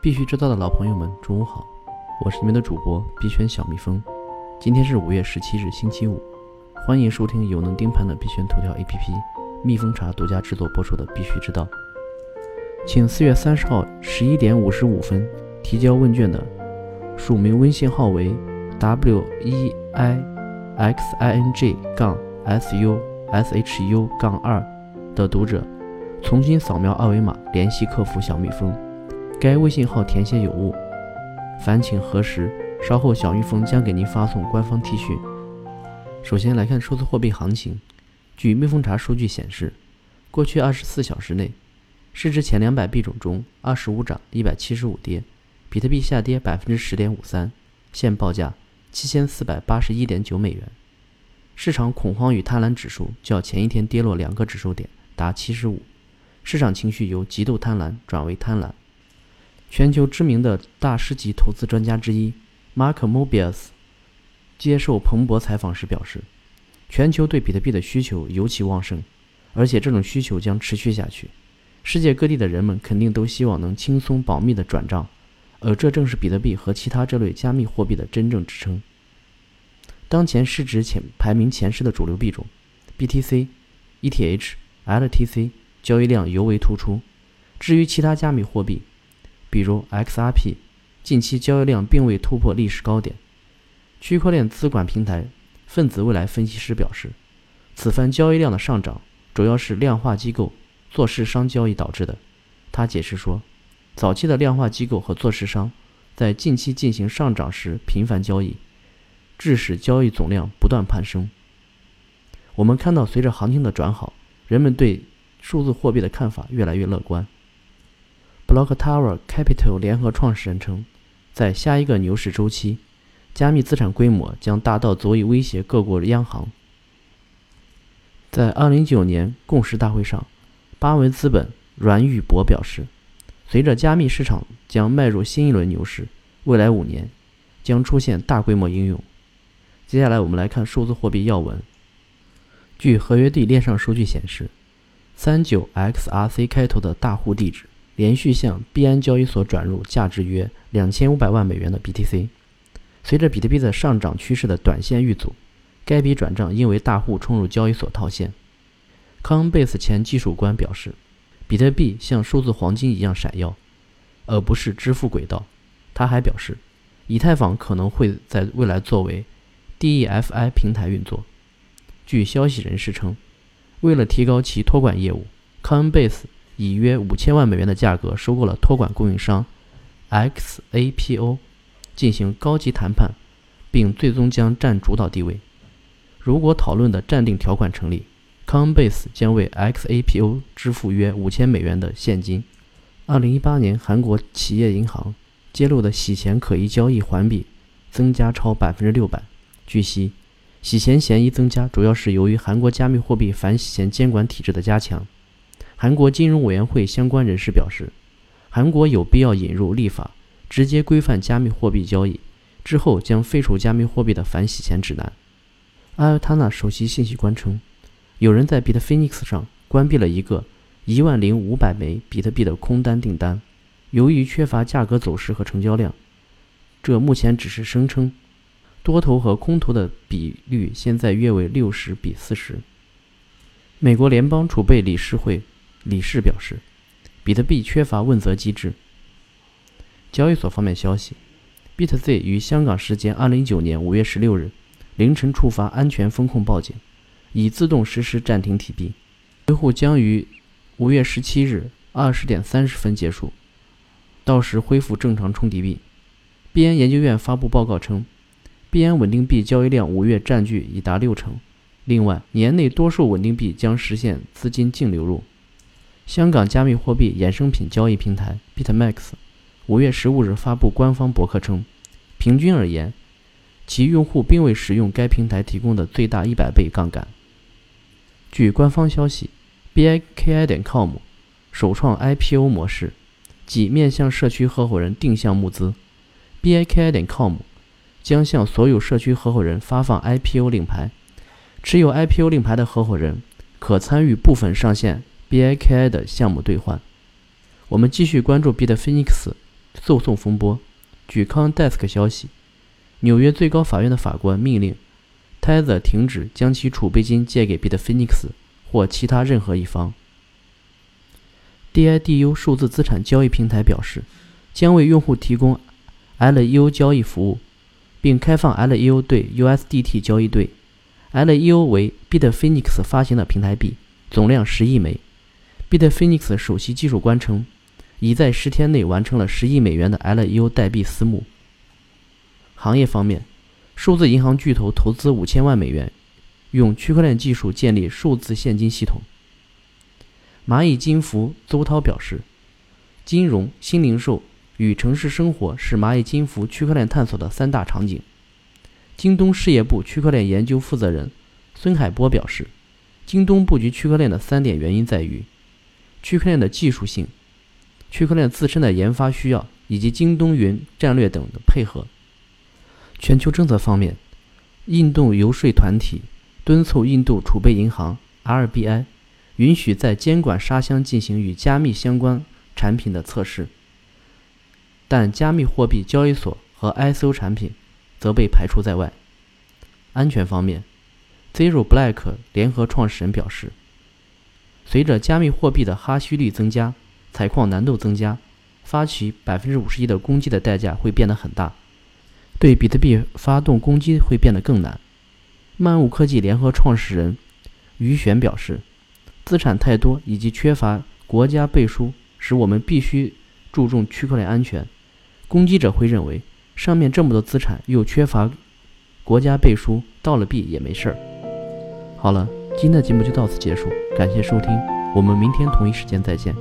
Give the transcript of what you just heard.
必须知道的老朋友们，中午好，我是你们的主播币圈小蜜蜂。今天是五月十七日，星期五，欢迎收听有能盯盘的币圈头条 APP 蜜蜂茶独家制作播出的《必须知道》。请四月三十号十一点五十五分提交问卷的，署名微信号为 w e i x i n g 杠 s u s h u 杠二的读者，重新扫描二维码联系客服小蜜蜂。该微信号填写有误，烦请核实。稍后小蜜蜂将给您发送官方 T 恤。首先来看数字货币行情。据蜜蜂查数据显示，过去二十四小时内，市值前两百币种中，二十五涨，一百七十五跌，比特币下跌百分之十点五三，现报价七千四百八十一点九美元。市场恐慌与贪婪指数较前一天跌落两个指数点，达七十五。市场情绪由极度贪婪转为贪婪。全球知名的大师级投资专家之一 Mark Mobius 接受彭博采访时表示，全球对比特币的需求尤其旺盛，而且这种需求将持续下去。世界各地的人们肯定都希望能轻松保密的转账，而这正是比特币和其他这类加密货币的真正支撑。当前市值前排名前十的主流币种，BTC、ETH、LTC 交易量尤为突出。至于其他加密货币，比如 XRP，近期交易量并未突破历史高点。区块链资管平台分子未来分析师表示，此番交易量的上涨主要是量化机构、做市商交易导致的。他解释说，早期的量化机构和做市商在近期进行上涨时频繁交易，致使交易总量不断攀升。我们看到，随着行情的转好，人们对数字货币的看法越来越乐观。Block Tower Capital 联合创始人称，在下一个牛市周期，加密资产规模将大到足以威胁各国央行。在2019年共识大会上，巴文资本阮宇博表示，随着加密市场将迈入新一轮牛市，未来五年将出现大规模应用。接下来我们来看数字货币要闻。据合约地链上数据显示，39XRC 开头的大户地址。连续向币安交易所转入价值约两千五百万美元的 BTC，随着比特币的上涨趋势的短线遇阻，该笔转账因为大户冲入交易所套现。Coinbase 前技术官表示，比特币像数字黄金一样闪耀，而不是支付轨道。他还表示，以太坊可能会在未来作为 DeFi 平台运作。据消息人士称，为了提高其托管业务，Coinbase。以约五千万美元的价格收购了托管供应商 XAPO，进行高级谈判，并最终将占主导地位。如果讨论的暂定条款成立，Coinbase 将为 XAPO 支付约五千美元的现金。二零一八年，韩国企业银行揭露的洗钱可疑交易环比增加超百分之六百。据悉，洗钱嫌疑增加主要是由于韩国加密货币反洗钱监管体制的加强。韩国金融委员会相关人士表示，韩国有必要引入立法，直接规范加密货币交易，之后将废除加密货币的反洗钱指南。阿尔塔纳首席信息官称，有人在比特 Phoenix 上关闭了一个一万零五百枚比特币的空单订单，由于缺乏价格走势和成交量，这目前只是声称，多头和空头的比率现在约为六十比四十。美国联邦储备理事会。理事表示，比特币缺乏问责机制。交易所方面消息，BitZ 于香港时间2019年5月16日凌晨触发安全风控报警，已自动实施暂停提币，维护将于5月17日20点30分结束，到时恢复正常冲抵币。币安研究院发布报告称，币安稳定币交易量五月占据已达六成，另外年内多数稳定币将实现资金净流入。香港加密货币衍生品交易平台 BitMax 五月十五日发布官方博客称，平均而言，其用户并未使用该平台提供的最大一百倍杠杆。据官方消息，Biki 点 com 首创 IPO 模式，即面向社区合伙人定向募资。Biki 点 com 将向所有社区合伙人发放 IPO 令牌，持有 IPO 令牌的合伙人可参与部分上线。Biki 的项目兑换，我们继续关注 Bitfinex 诉讼风波。据 ConDesk 消息，纽约最高法院的法官命令 Tether 停止将其储备金借给 Bitfinex 或其他任何一方。DIDU 数字资产交易平台表示，将为用户提供 LEO 交易服务，并开放 LEO 对 USDT 交易对。LEO 为 Bitfinex 发行的平台币，总量十亿枚。Bitfinex 首席技术官称，已在十天内完成了十亿美元的 LEO 代币私募。行业方面，数字银行巨头投资五千万美元，用区块链技术建立数字现金系统。蚂蚁金服邹涛表示，金融、新零售与城市生活是蚂蚁金服区块链探索的三大场景。京东事业部区块链研究负责人孙海波表示，京东布局区块链的三点原因在于区块链的技术性、区块链自身的研发需要以及京东云战略等的配合。全球政策方面，印度游说团体敦促印度储备银行 RBI。允许在监管沙箱进行与加密相关产品的测试，但加密货币交易所和 ICO 产品则被排除在外。安全方面，Zero Black 联合创始人表示，随着加密货币的哈希率增加，采矿难度增加，发起百分之五十一的攻击的代价会变得很大，对比特币发动攻击会变得更难。漫物科技联合创始人于璇表示。资产太多以及缺乏国家背书，使我们必须注重区块链安全。攻击者会认为，上面这么多资产又缺乏国家背书，盗了币也没事儿。好了，今天的节目就到此结束，感谢收听，我们明天同一时间再见。